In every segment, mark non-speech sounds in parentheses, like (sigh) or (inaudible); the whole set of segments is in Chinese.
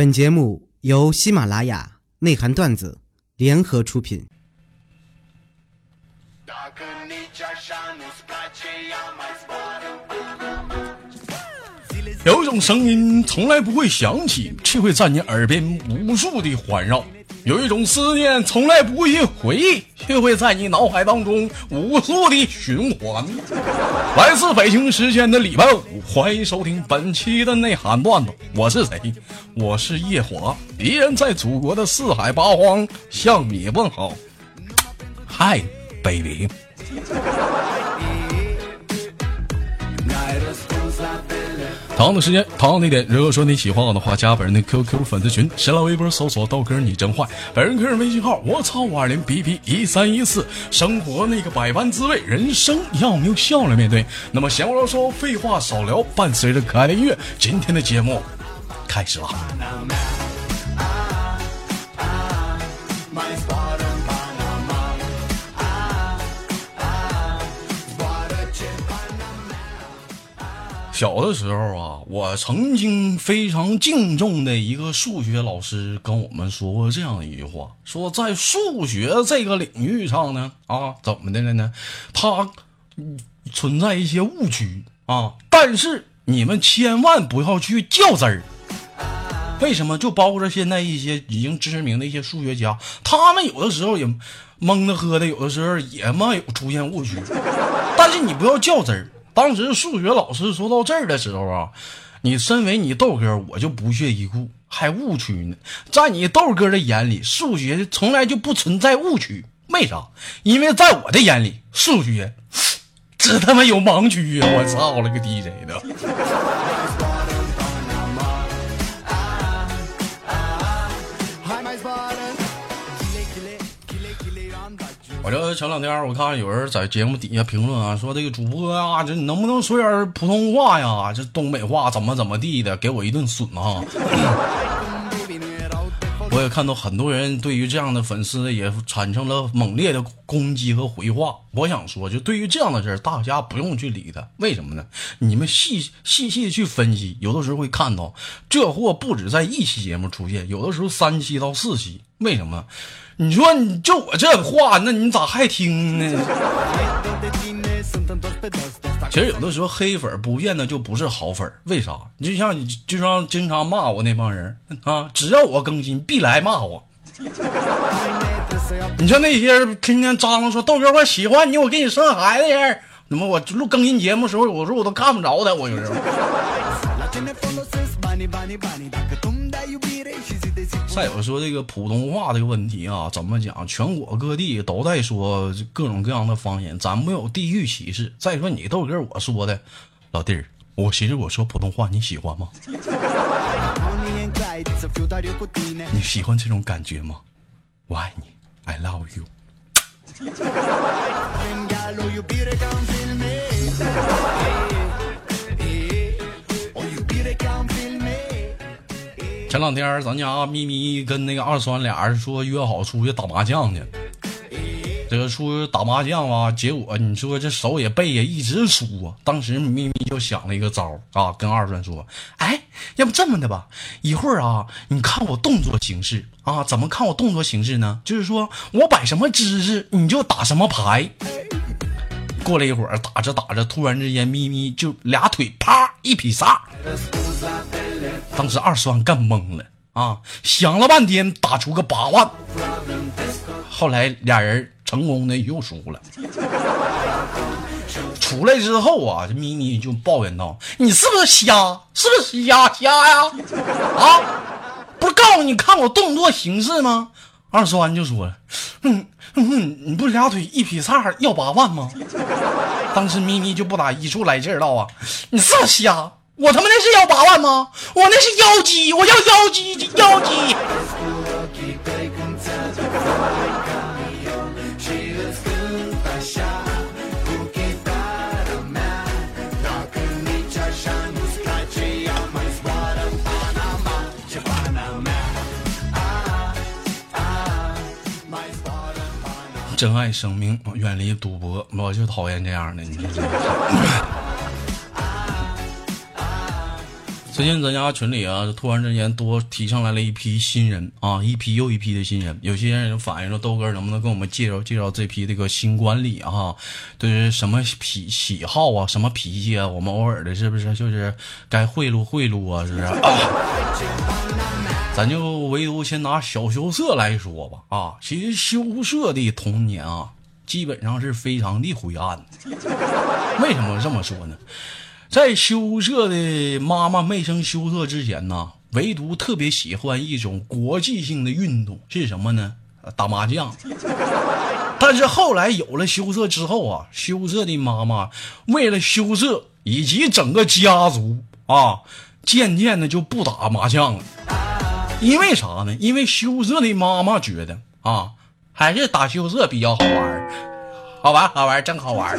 本节目由喜马拉雅内涵段子联合出品。有一种声音从来不会响起，却会在你耳边无数的环绕；有一种思念从来不会回忆，却会在你脑海当中无数的循环。来自北京时间的礼拜五，欢迎收听本期的内涵段子。我是谁？我是夜华，依然在祖国的四海八荒向你问好。嗨，baby。同样的时间，同样的一点，如果说你喜欢我的话，加本人的 QQ 粉丝群，新浪微博搜索豆哥你真坏，本人个人微信号我操五二零 bb 一三一四，生活那个百般滋味，人生要我们用笑来面对。那么闲话少说，废话少聊，伴随着可爱的音乐，今天的节目开始了。小的时候啊，我曾经非常敬重的一个数学老师跟我们说过这样一句话：说在数学这个领域上呢，啊，怎么的了呢？它存在一些误区啊，但是你们千万不要去 (laughs) 较真儿。为什么？就包括现在一些已经知名的一些数学家，他们有的时候也蒙的喝的，有的时候也没有出现误区，但是你不要较真儿。当时数学老师说到这儿的时候啊，你身为你豆哥，我就不屑一顾，还误区呢。在你豆哥的眼里，数学从来就不存在误区，为啥？因为在我的眼里，数学 (sniffs) 这他妈有盲区啊！我操了个 DJ 的！我这前两天我看有人在节目底下评论啊，说这个主播啊，这你能不能说点普通话呀？这东北话怎么怎么地的，给我一顿损啊！(coughs) 我也看到很多人对于这样的粉丝也产生了猛烈的攻击和回话。我想说，就对于这样的事大家不用去理他。为什么呢？你们细细细的去分析，有的时候会看到这货不止在一期节目出现，有的时候三期到四期。为什么？你说你就我这话，那你咋还听呢？其实有的时候黑粉不见得就不是好粉，为啥？你就像你就像经常骂我那帮人啊，只要我更新必来骂我。你像那些天天张罗说豆哥我喜欢你，我给你生孩子人，怎么我录更新节目的时候，有时候我都看不着他，我有时候。再有说这个普通话这个问题啊，怎么讲？全国各地都在说各种各样的方言，咱没有地域歧视。再说你豆哥我说的，老弟儿，我寻思我说普通话你喜欢吗？(laughs) 你喜欢这种感觉吗？我爱你，I love you。(laughs) 前两天咱家咪咪跟那个二酸俩人说约好出去打麻将去，这个出去打麻将吧，结果你说这手也背也一直输啊。当时咪咪就想了一个招啊，跟二酸说：“哎，要不这么的吧，一会儿啊，你看我动作形式啊，怎么看我动作形式呢？就是说我摆什么姿势，你就打什么牌。”过了一会儿，打着打着，突然之间咪咪就俩腿啪一劈叉。当时二酸干懵了啊，想了半天打出个八万，后来俩人成功的又输了。出来之后啊，这咪咪就抱怨道：“你是不是瞎？是不是瞎瞎呀？啊，不是告诉你看我动作形式吗？”二酸就说了：“嗯嗯，你不俩腿一劈叉要八万吗？” (laughs) 当时咪咪就不打一处来劲儿道啊：“你是不是瞎？”我他妈那是要八万吗？我那是妖姬，我要妖姬，妖姬。珍爱生命，远离赌博，我就讨厌这样的。你说这。(laughs) 最近咱家群里啊，突然之间多提上来了一批新人啊，一批又一批的新人。有些人反映说，豆哥能不能给我们介绍介绍这批这个新管理啊？对什么脾喜好啊，什么脾气啊？我们偶尔的是不是就是该贿赂贿赂啊？是不是？啊、咱就唯独先拿小羞涩来说吧啊，其实羞涩的童年啊，基本上是非常的灰暗的。(laughs) 为什么这么说呢？在羞涩的妈妈没生羞涩之前呢，唯独特别喜欢一种国际性的运动是什么呢？打麻将。(laughs) 但是后来有了羞涩之后啊，羞涩的妈妈为了羞涩以及整个家族啊，渐渐的就不打麻将了。因为啥呢？因为羞涩的妈妈觉得啊，还是打羞涩比较好玩，好玩好玩，真好玩。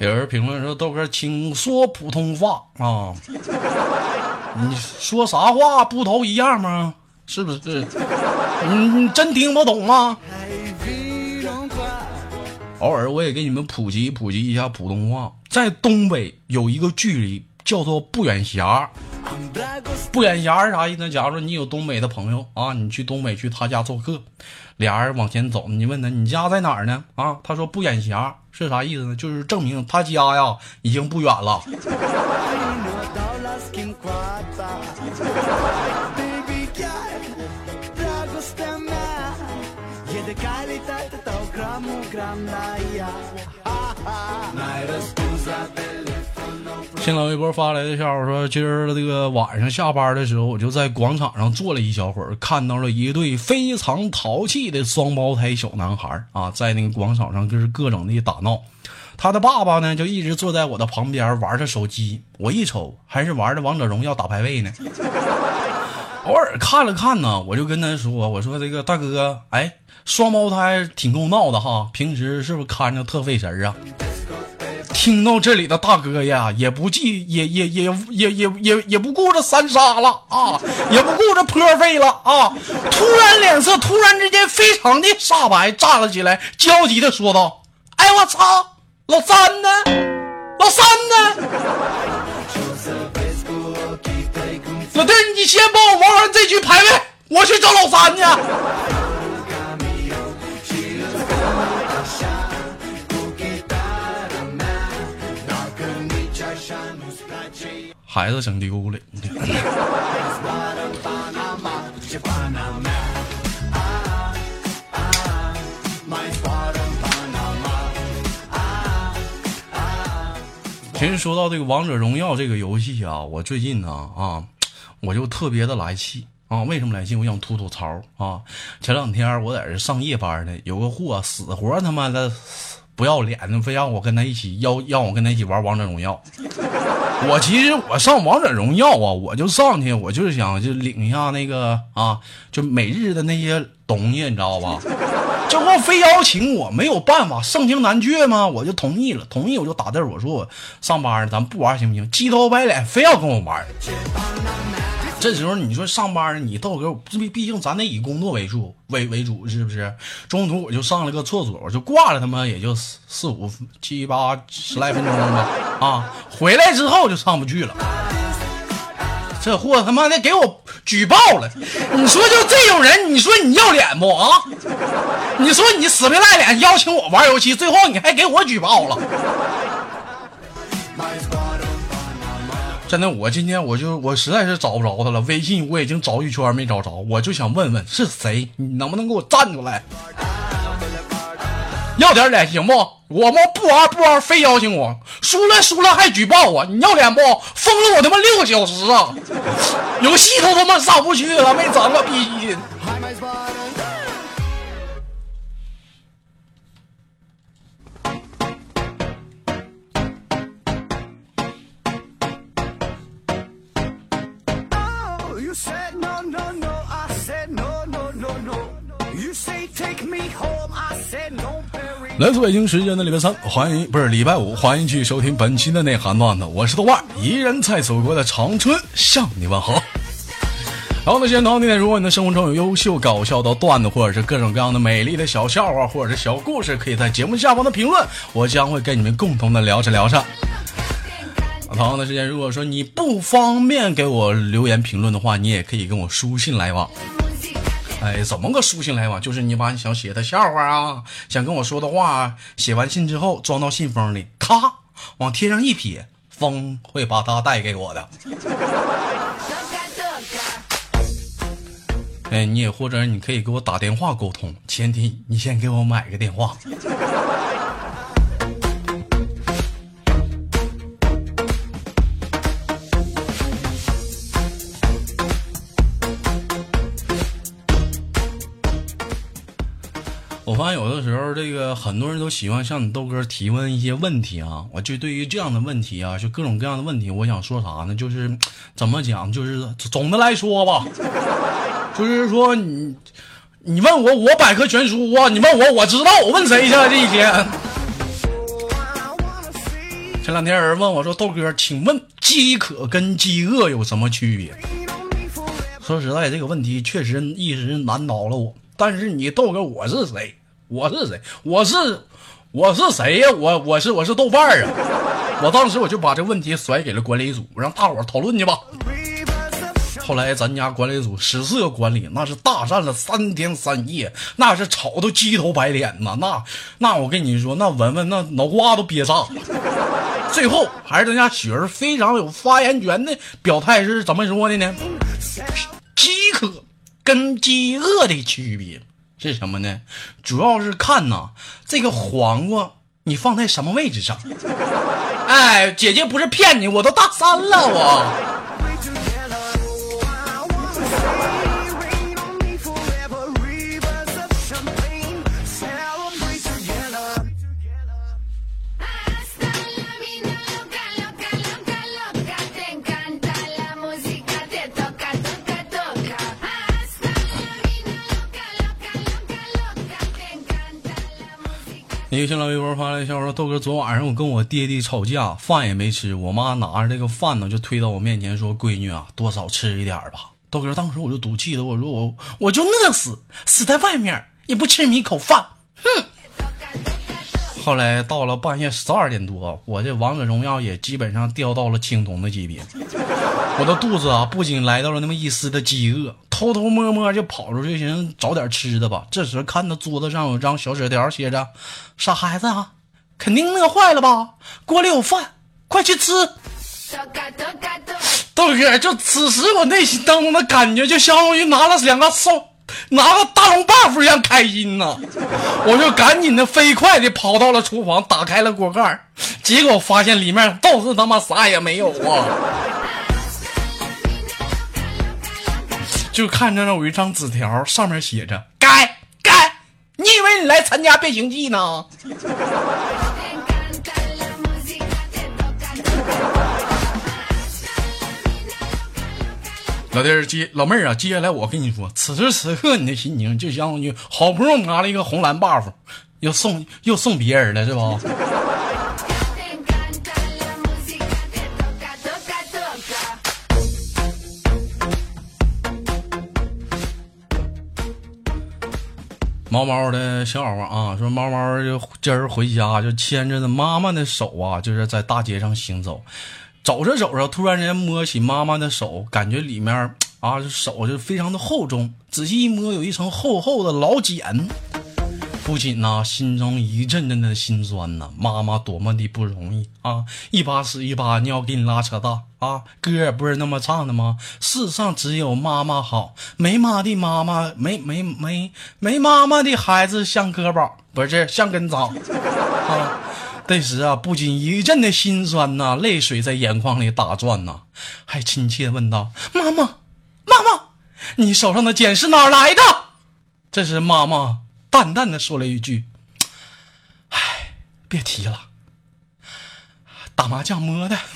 有人评论说：“豆哥，请说普通话啊！你说啥话不都一样吗？是不是？你真听不懂吗？”偶尔我也给你们普及普及一下普通话。在东北有一个距离叫做不远峡，不远峡是啥意思？假如说你有东北的朋友啊，你去东北去他家做客，俩人往前走，你问他你家在哪儿呢？啊，他说不远峡是啥意思呢？就是证明他家呀已经不远了。新浪微博发来的笑话说：“今儿这个晚上下班的时候，我就在广场上坐了一小会儿，看到了一对非常淘气的双胞胎小男孩啊，在那个广场上就是各种的打闹。他的爸爸呢，就一直坐在我的旁边玩着手机。我一瞅，还是玩着王者荣耀打排位呢。偶尔看了看呢，我就跟他说：‘我说这个大哥，哎，双胞胎挺够闹的哈，平时是不是看着特费神啊？’”听到这里的大哥呀，也不计也也也也也也也不顾着三杀了啊，也不顾着破费了啊！突然脸色突然之间非常的煞白，站了起来，焦急的说道：“哎我操，老三呢？老三呢？老弟，你先帮我玩完这局排位，我去找老三去。”孩子整丢了。其实说到这个王者荣耀这个游戏啊，我最近呢啊，我就特别的来气啊。为什么来气？我想吐吐槽啊。前两天我在这上夜班呢，有个货死活他妈的不要脸的，非让我跟他一起要让我跟他一起玩王者荣耀。我其实我上王者荣耀啊，我就上去，我就是想就领一下那个啊，就每日的那些东西，你知道吧？这货非邀请我，没有办法，盛情难却嘛，我就同意了。同意我就打字，我说我上班，咱不玩行不行？鸡头白脸，非要跟我玩。这时候你说上班，你豆哥，毕毕竟咱得以工作为主为为主，是不是？中途我就上了个厕所，我就挂了，他妈也就四四五七八十来分钟吧。啊，回来之后就上不去了。这货他妈的给我举报了！你说就这种人，你说你要脸不啊？你说你死皮赖脸邀请我玩游戏，最后你还给我举报了。真的，我今天我就我实在是找不着他了，微信我已经找一圈没找着，我就想问问是谁，你能不能给我站出来？要点脸行不？我们不玩不玩，非邀请我，输了输了还举报我，你要脸不？封了我他妈六个小时啊！游戏都他妈上不去了，没整个逼来自北京时间的礼拜三，欢迎不是礼拜五，欢迎继续收听本期的内涵段子。我是豆瓣，依然在祖国的长春向你问好。然后呢，现在同样地如果你的生活中有优秀搞笑的段子，或者是各种各样的美丽的小笑话，或者是小故事，可以在节目下方的评论，我将会跟你们共同的聊着聊着。同样的时间，如果说你不方便给我留言评论的话，你也可以跟我书信来往。哎，怎么个书信来往？就是你把你想写的笑话啊，想跟我说的话，写完信之后装到信封里，咔往天上一撇，风会把它带给我的。哎，你也或者你可以给我打电话沟通，前提你先给我买个电话。我发现有的时候，这个很多人都喜欢向你豆哥提问一些问题啊。我就对于这样的问题啊，就各种各样的问题，我想说啥呢？就是怎么讲？就是总的来说吧，就是说你你问我，我百科全书啊；你问我，我知道。我问谁去了这一天？前两天有人问我说：“豆哥，请问饥渴跟饥饿有什么区别？”说实在，这个问题确实一时难倒了我。但是你豆哥，我是谁？我是谁？我是我是谁呀？我我是我是豆瓣啊！我当时我就把这问题甩给了管理组，让大伙讨论去吧。后来咱家管理组十四个管理，那是大战了三天三夜，那是吵得鸡头白脸呐！那那我跟你说，那文文那脑瓜都憋炸了。最后还是咱家雪儿非常有发言权的表态是怎么说的呢？饥渴。跟饥饿的区别是什么呢？主要是看呐，这个黄瓜你放在什么位置上。哎，姐姐不是骗你，我都大三了，我。一个新浪微博发来一条说：“豆哥，昨晚上我跟我爹爹吵架，饭也没吃。我妈拿着这个饭呢，就推到我面前说：‘闺女啊，多少吃一点吧。’豆哥，当时我就赌气的我说：‘我我就饿死，死在外面也不吃你一口饭。’哼。后来到了半夜十二点多，我这王者荣耀也基本上掉到了青铜的级别。我的肚子啊，不仅来到了那么一丝的饥饿，偷偷摸摸就跑出去，寻思找点吃的吧。这时看到桌子上有张小纸条，写着：“傻孩子啊，肯定饿坏了吧？锅里有饭，快去吃。”豆哥，就此时我内心当中的感觉，就相当于拿了两个送。拿个大龙 buff 一样开心呐！我就赶紧的飞快的跑到了厨房，打开了锅盖，结果发现里面倒是他妈啥也没有啊！就看着那有一张纸条，上面写着：“该该，你以为你来参加变形计呢？” (laughs) 老弟儿接老妹儿啊，接下来我跟你说，此时此刻你的心情就像你好不容易拿了一个红蓝 buff，又送又送别人了，是吧？猫猫的小宝宝啊，说猫猫就今儿回家就牵着妈妈的手啊，就是在大街上行走。走着走着，突然间摸起妈妈的手，感觉里面啊，手就非常的厚重。仔细一摸，有一层厚厚的老茧。不仅呐，心中一阵阵的心酸呐。妈妈多么的不容易啊！一把屎一把尿给你拉扯大啊！歌不是那么唱的吗？世上只有妈妈好，没妈的妈妈没没没没妈妈的孩子像割宝，不是像根草啊！这时啊，不仅一阵的心酸呐，泪水在眼眶里打转呐，还亲切问道：“妈妈，妈妈，你手上的茧是哪来的？”这时，妈妈淡淡的说了一句：“哎，别提了，打麻将摸的。(laughs) ”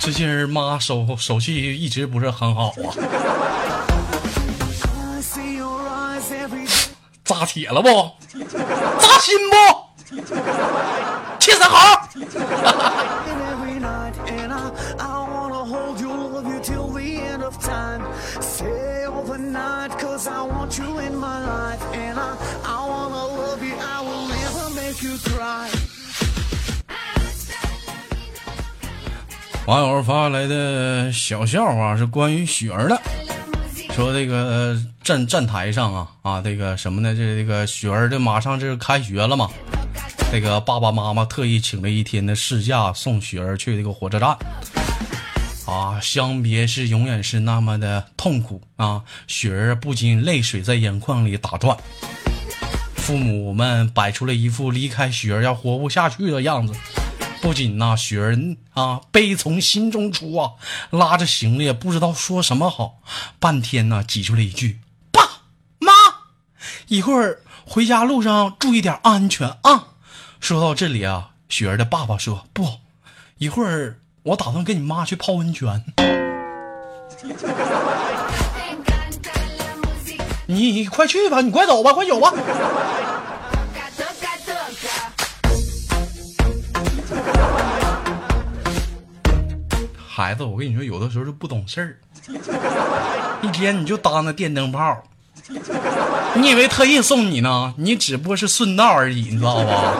最近妈手手气一直不是很好啊。扎铁了不？扎心不？气色好。网友发来的小笑话是关于雪儿的，说这个站站台上啊啊，这个什么呢？这这个雪儿这马上这是开学了嘛，这个爸爸妈妈特意请了一天的事假送雪儿去这个火车站。啊，相别是永远是那么的痛苦啊！雪儿不禁泪水在眼眶里打转，父母们摆出了一副离开雪儿要活不下去的样子。不仅呐、雪儿啊悲从心中出啊，拉着行李也不知道说什么好，半天呢挤出了一句：“爸妈，一会儿回家路上注意点安全啊。”说到这里啊，雪儿的爸爸说：“不，一会儿我打算跟你妈去泡温泉。”你快去吧，你快走吧，快走吧。孩子，我跟你说，有的时候就不懂事儿，一天你就当那电灯泡。你以为特意送你呢？你只不过是顺道而已，你知道吧？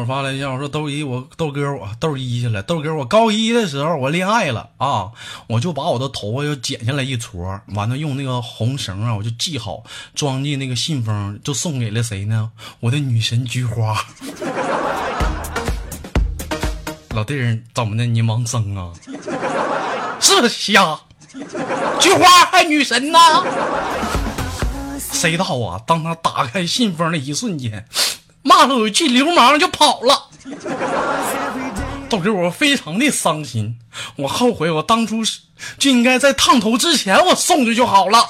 友发来一下，我说豆一，我豆哥我豆一去了，豆哥我高一的时候我恋爱了啊，我就把我的头发又剪下来一撮，完了用那个红绳啊，我就系好，装进那个信封，就送给了谁呢？我的女神菊花。(laughs) 老弟儿，怎么的？你盲僧啊？是瞎？菊花还女神呢？(laughs) 谁道啊？当他打开信封的一瞬间，骂了我一句流氓就跑了。导致，我非常的伤心，我后悔我当初就应该在烫头之前我送去就好了。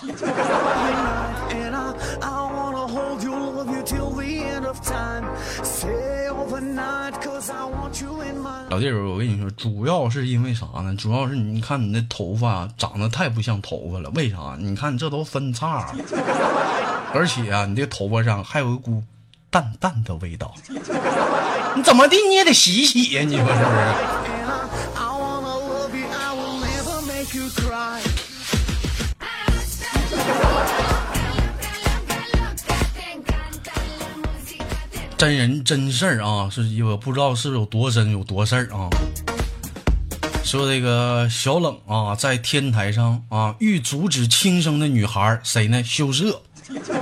老弟儿，我跟你说，主要是因为啥呢？主要是你看你那头发长得太不像头发了，为啥？你看这都分叉，而且啊，你这头发上还有一股淡淡的味道。(laughs) 你怎么的你也得洗洗呀，你说是不是？真人真事儿啊，是我不知道是有多真有多事儿啊。说这个小冷啊，在天台上啊，欲阻止轻生的女孩谁呢？羞涩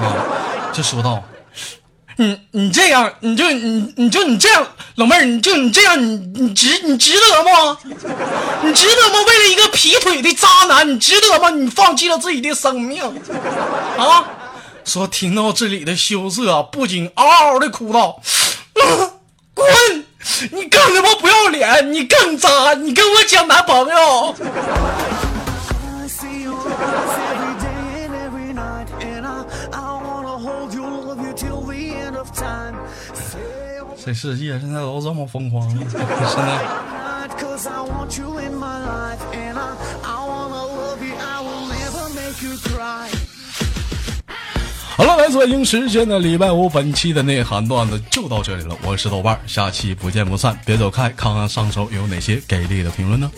啊，就说道：“你你这样，你就你你就你这样，老妹儿，你就你这样，你你值你值得吗？你值得吗？为了一个劈腿的渣男，你值得吗？你放弃了自己的生命啊！”说听到这里的羞涩，不仅嗷嗷的哭道：“滚！你更他妈不要脸，你更渣，你跟我讲男朋友。”这世界现在都这么疯狂了，(laughs) 现在。好了，来自北京时间的礼拜五，本期的内涵段子就到这里了。我是豆瓣，下期不见不散。别走开，看看上手有哪些给力的评论呢？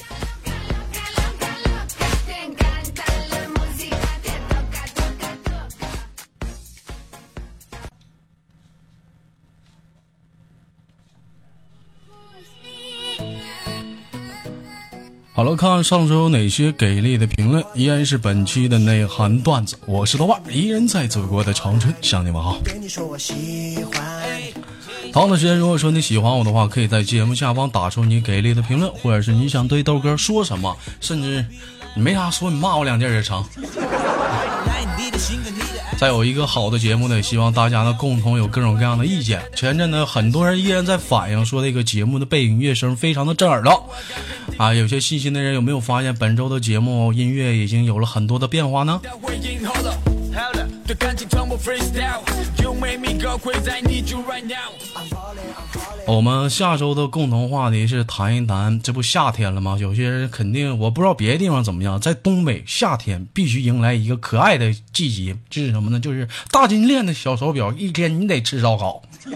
好了，看看上周有哪些给力的评论，依然是本期的内涵段子。我是豆瓣儿，依然在祖国的长春向你们好。对你说我喜欢。同样的时间，如果说你喜欢我的话，可以在节目下方打出你给力的评论，或者是你想对豆哥说什么，甚至你没啥说，你骂我两句也成。(laughs) 再有一个好的节目呢，也希望大家呢共同有各种各样的意见。前阵呢，很多人依然在反映说这个节目的背景乐声非常的震耳朵，啊，有些细心的人有没有发现本周的节目音乐已经有了很多的变化呢？对感情从不 freestyle。You make me go crazy, I need you right now。我们下周的共同话题是谈一谈，这不夏天了吗？有些人肯定我不知道别的地方怎么样，在东北夏天必须迎来一个可爱的季节，这是什么呢？就是大金链的小手表，一天你得吃烧烤。(laughs)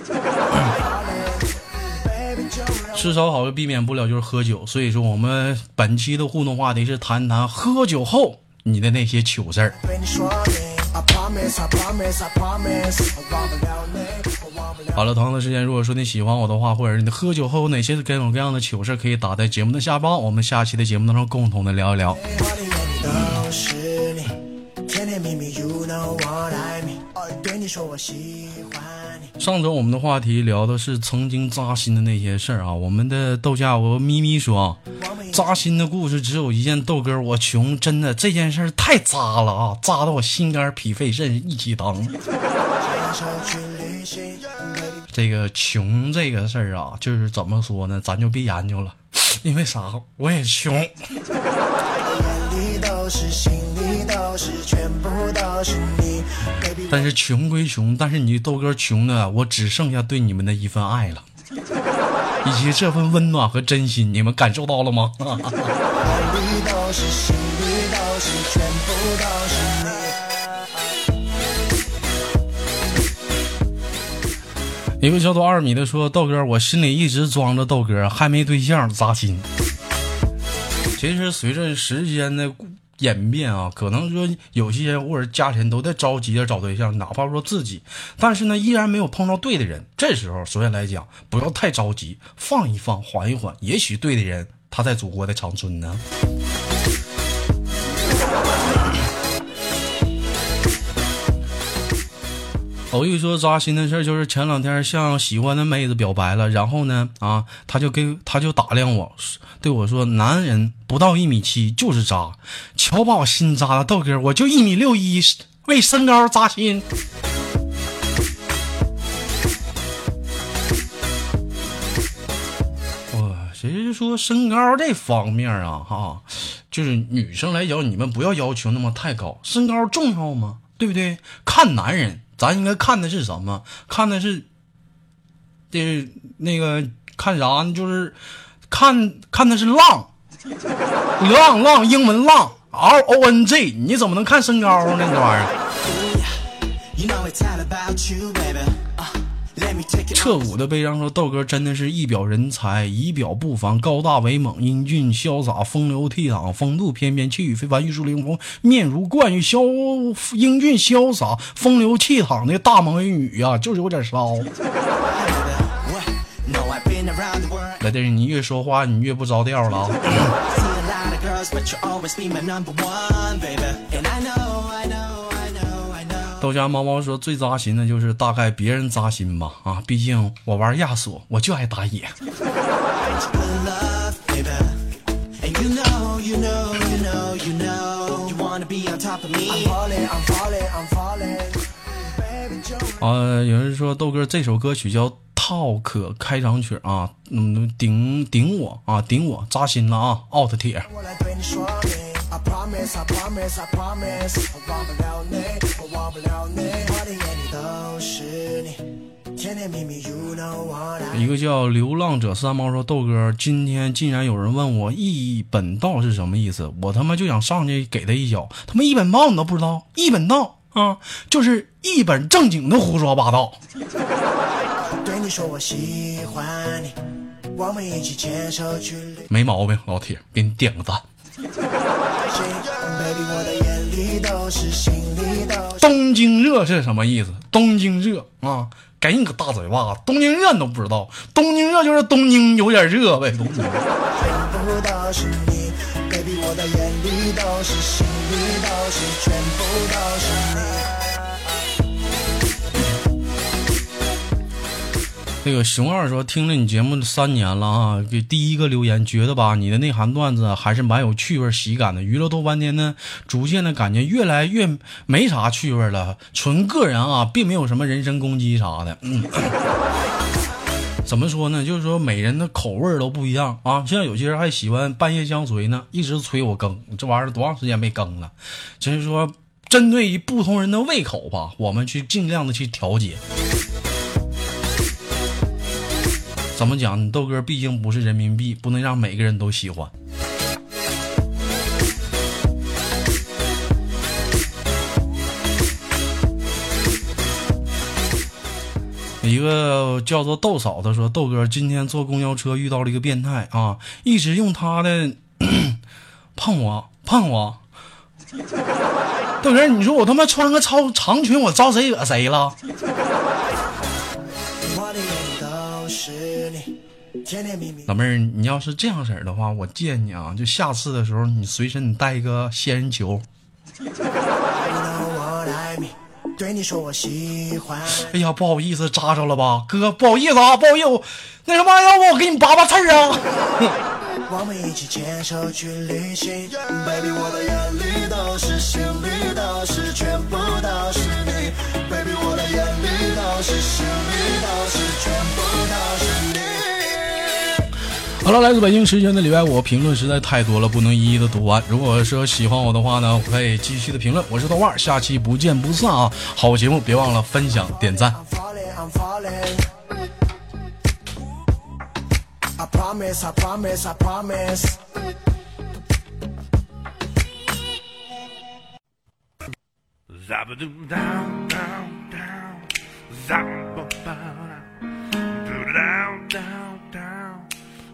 吃烧烤就避免不了就是喝酒，所以说我们本期的互动话题是谈一谈喝酒后你的那些糗事儿。好了，同样的时间，如果说你喜欢我的话，或者是你喝酒后有哪些各种各样的糗事，可以打在节目的下方，我们下期的节目当中共同的聊一聊。上周我们的话题聊的是曾经扎心的那些事儿啊，我们的豆家我咪咪说，扎心的故事只有一件，豆哥我穷，真的这件事儿太扎了啊，扎的我心肝脾肺肾一起疼。这个穷这个事儿啊，就是怎么说呢，咱就别研究了，(sniffs) 因为啥？我也穷。但是穷归穷，但是你豆哥穷的，我只剩下对你们的一份爱了，以及这份温暖和真心，你们感受到了吗？(laughs) 一个叫做二米的说：“豆哥，我心里一直装着豆哥，还没对象，扎心。”其实随着时间的演变啊，可能说有些人或者家庭都在着急着找对象，哪怕说自己，但是呢，依然没有碰到对的人。这时候，首先来讲，不要太着急，放一放，缓一缓，也许对的人他在祖国的长春呢。我一说扎心的事儿，就是前两天向喜欢的妹子表白了，然后呢，啊，他就给他就打量我，对我说：“男人不到一米七就是渣，瞧把我心扎的，豆哥，我就一米六一，为身高扎心。”我谁说身高这方面啊，哈，就是女生来讲，你们不要要求那么太高，身高重要吗？对不对？看男人，咱应该看的是什么？看的是，这那个看啥呢？就是看看的是浪，(laughs) 浪浪，英文浪，R O N G，你怎么能看身高呢？这玩意儿。彻骨的悲伤说：“豆哥真的是一表人才，仪表不凡，高大威猛，英俊潇洒，风流倜傥，风度翩翩，气宇非凡，玉树临风，面如冠玉，潇英俊潇洒，风流倜傥的大美女呀、就是有点骚。来，但是你越说话，你越不着调了豆家猫猫说最扎心的就是大概别人扎心吧啊，毕竟我玩亚索，我就爱打野。啊，有人说豆哥这首歌曲叫《套壳》开场曲啊，嗯，顶顶我啊，顶我扎心了啊，out 铁。我来对你说 promise, I promise, I promise，我忘不了你，我忘不了你，我的眼里都是你，甜甜蜜蜜，You know what I 一个叫流浪者三毛说：“豆哥，今天竟然有人问我一本道是什么意思，我他妈就想上去给他一脚。他妈一本道你都不知道？一本道啊，就是一本正经的胡说八道。对你说我喜欢你，我们一起牵手去旅没毛病，老铁，给你点个赞。(laughs) 东京热是什么意思？东京热啊，给你个大嘴巴子！东京热你都不知道，东京热就是东京有点热呗，东京。那个熊二说，听了你节目三年了啊，给第一个留言，觉得吧，你的内涵段子还是蛮有趣味喜感的。娱乐多半天呢，逐渐的感觉越来越没啥趣味了，纯个人啊，并没有什么人身攻击啥的。嗯，怎么说呢？就是说每人的口味都不一样啊。像有些人还喜欢半夜相随呢，一直催我更，这玩意儿多长时间没更了？就是说。针对于不同人的胃口吧，我们去尽量的去调节。怎么讲？你豆哥毕竟不是人民币，不能让每个人都喜欢。一个叫做豆嫂的说：“豆哥，今天坐公交车遇到了一个变态啊，一直用他的碰我碰我。豆哥，你说我他妈穿个超长裙，我招谁惹谁了？老妹儿，你要是这样式儿的话，我建议你啊，就下次的时候你随身你带一个仙人球。You know what I mean？对你说我喜欢。哎呀，不好意思，扎着了吧，哥，不好意思啊，不好意思，我那什么，要不我给你拔拔刺儿啊？(laughs) 我们一起牵手去旅行，Baby，我的眼里都是，心里好了，来自北京时间的礼拜五，评论实在太多了，不能一一的读完。如果说喜欢我的话呢，可以继续的评论。我是豆瓣，下期不见不散啊！好节目别忘了分享点赞。